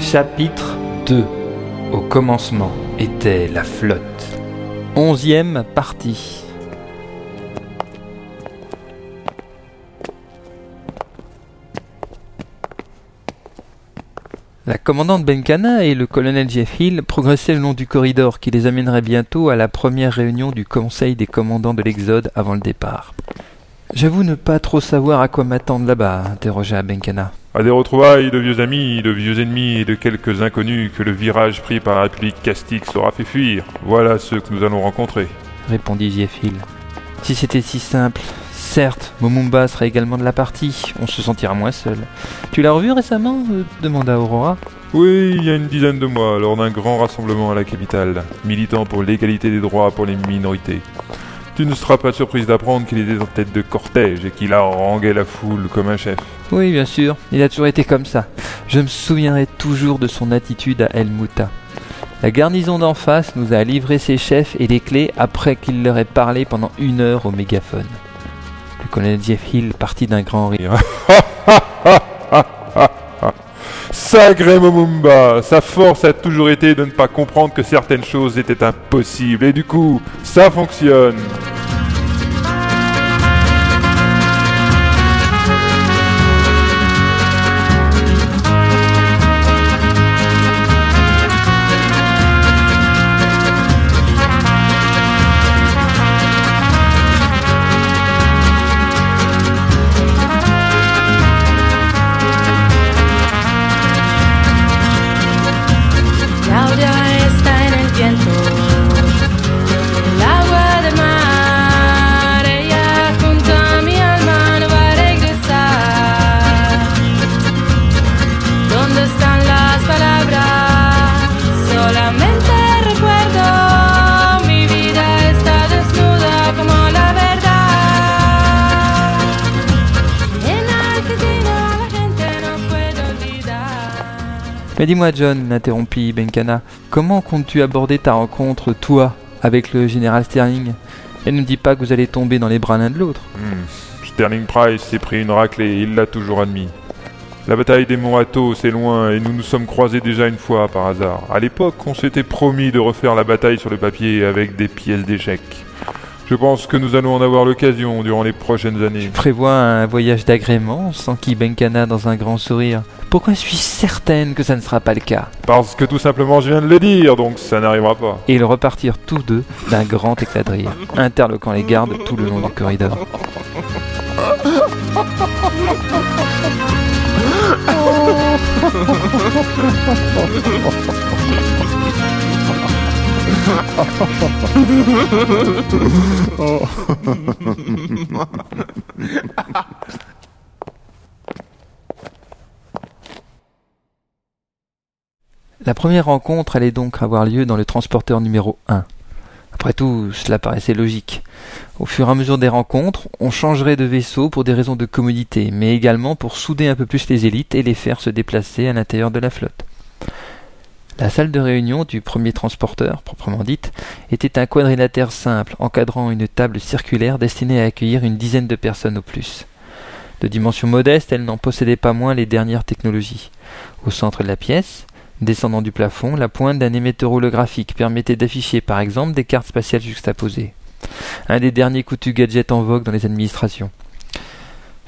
Chapitre 2 Au commencement était la flotte. Onzième partie. La commandante Benkana et le colonel Jeff Hill progressaient le long du corridor qui les amènerait bientôt à la première réunion du conseil des commandants de l'Exode avant le départ. J'avoue ne pas trop savoir à quoi m'attendre là-bas, interrogea Benkana. À des retrouvailles de vieux amis, de vieux ennemis et de quelques inconnus que le virage pris par la République Castix aura fait fuir. Voilà ceux que nous allons rencontrer. répondit Hill. Si c'était si simple. Certes, Momumba sera également de la partie, on se sentira moins seul. Tu l'as revu récemment euh, demanda Aurora. Oui, il y a une dizaine de mois, lors d'un grand rassemblement à la capitale, militant pour l'égalité des droits pour les minorités. Tu ne seras pas surprise d'apprendre qu'il était en tête de cortège et qu'il haranguait la foule comme un chef. Oui, bien sûr, il a toujours été comme ça. Je me souviendrai toujours de son attitude à El Mouta. La garnison d'en face nous a livré ses chefs et les clés après qu'il leur ait parlé pendant une heure au mégaphone. Le colonel Jeff Hill partit d'un grand rire. Sacré Momumba Sa force a toujours été de ne pas comprendre que certaines choses étaient impossibles, et du coup, ça fonctionne Mais dis-moi, John, interrompit Benkana, comment comptes-tu aborder ta rencontre, toi, avec le général Sterling? Et ne me dis pas que vous allez tomber dans les bras l'un de l'autre. Hmm. Sterling Price s'est pris une raclée et il l'a toujours admis. La bataille des Monts Athos, c'est loin et nous nous sommes croisés déjà une fois par hasard. À l'époque, on s'était promis de refaire la bataille sur le papier avec des pièces d'échecs. Je pense que nous allons en avoir l'occasion durant les prochaines années. Prévois un voyage d'agrément, s'enquit Benkana dans un grand sourire. Pourquoi suis-je certaine que ça ne sera pas le cas Parce que tout simplement je viens de le dire, donc ça n'arrivera pas. Et ils repartirent tous deux d'un grand éclat de rire, interloquant les gardes tout le long du corridor. La première rencontre allait donc avoir lieu dans le transporteur numéro 1. Après tout, cela paraissait logique. Au fur et à mesure des rencontres, on changerait de vaisseau pour des raisons de commodité, mais également pour souder un peu plus les élites et les faire se déplacer à l'intérieur de la flotte. La salle de réunion du premier transporteur, proprement dite, était un quadrilatère simple encadrant une table circulaire destinée à accueillir une dizaine de personnes au plus. De dimension modeste, elle n'en possédait pas moins les dernières technologies. Au centre de la pièce, descendant du plafond, la pointe d'un émetteur holographique permettait d'afficher par exemple des cartes spatiales juxtaposées. Un des derniers coutus gadgets en vogue dans les administrations.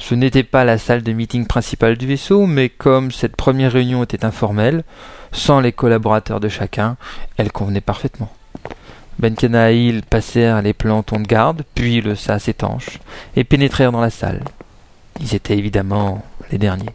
Ce n'était pas la salle de meeting principale du vaisseau, mais comme cette première réunion était informelle, sans les collaborateurs de chacun, elle convenait parfaitement. Benkana et passèrent les plantons de garde, puis le sas étanche, et pénétrèrent dans la salle. Ils étaient évidemment les derniers.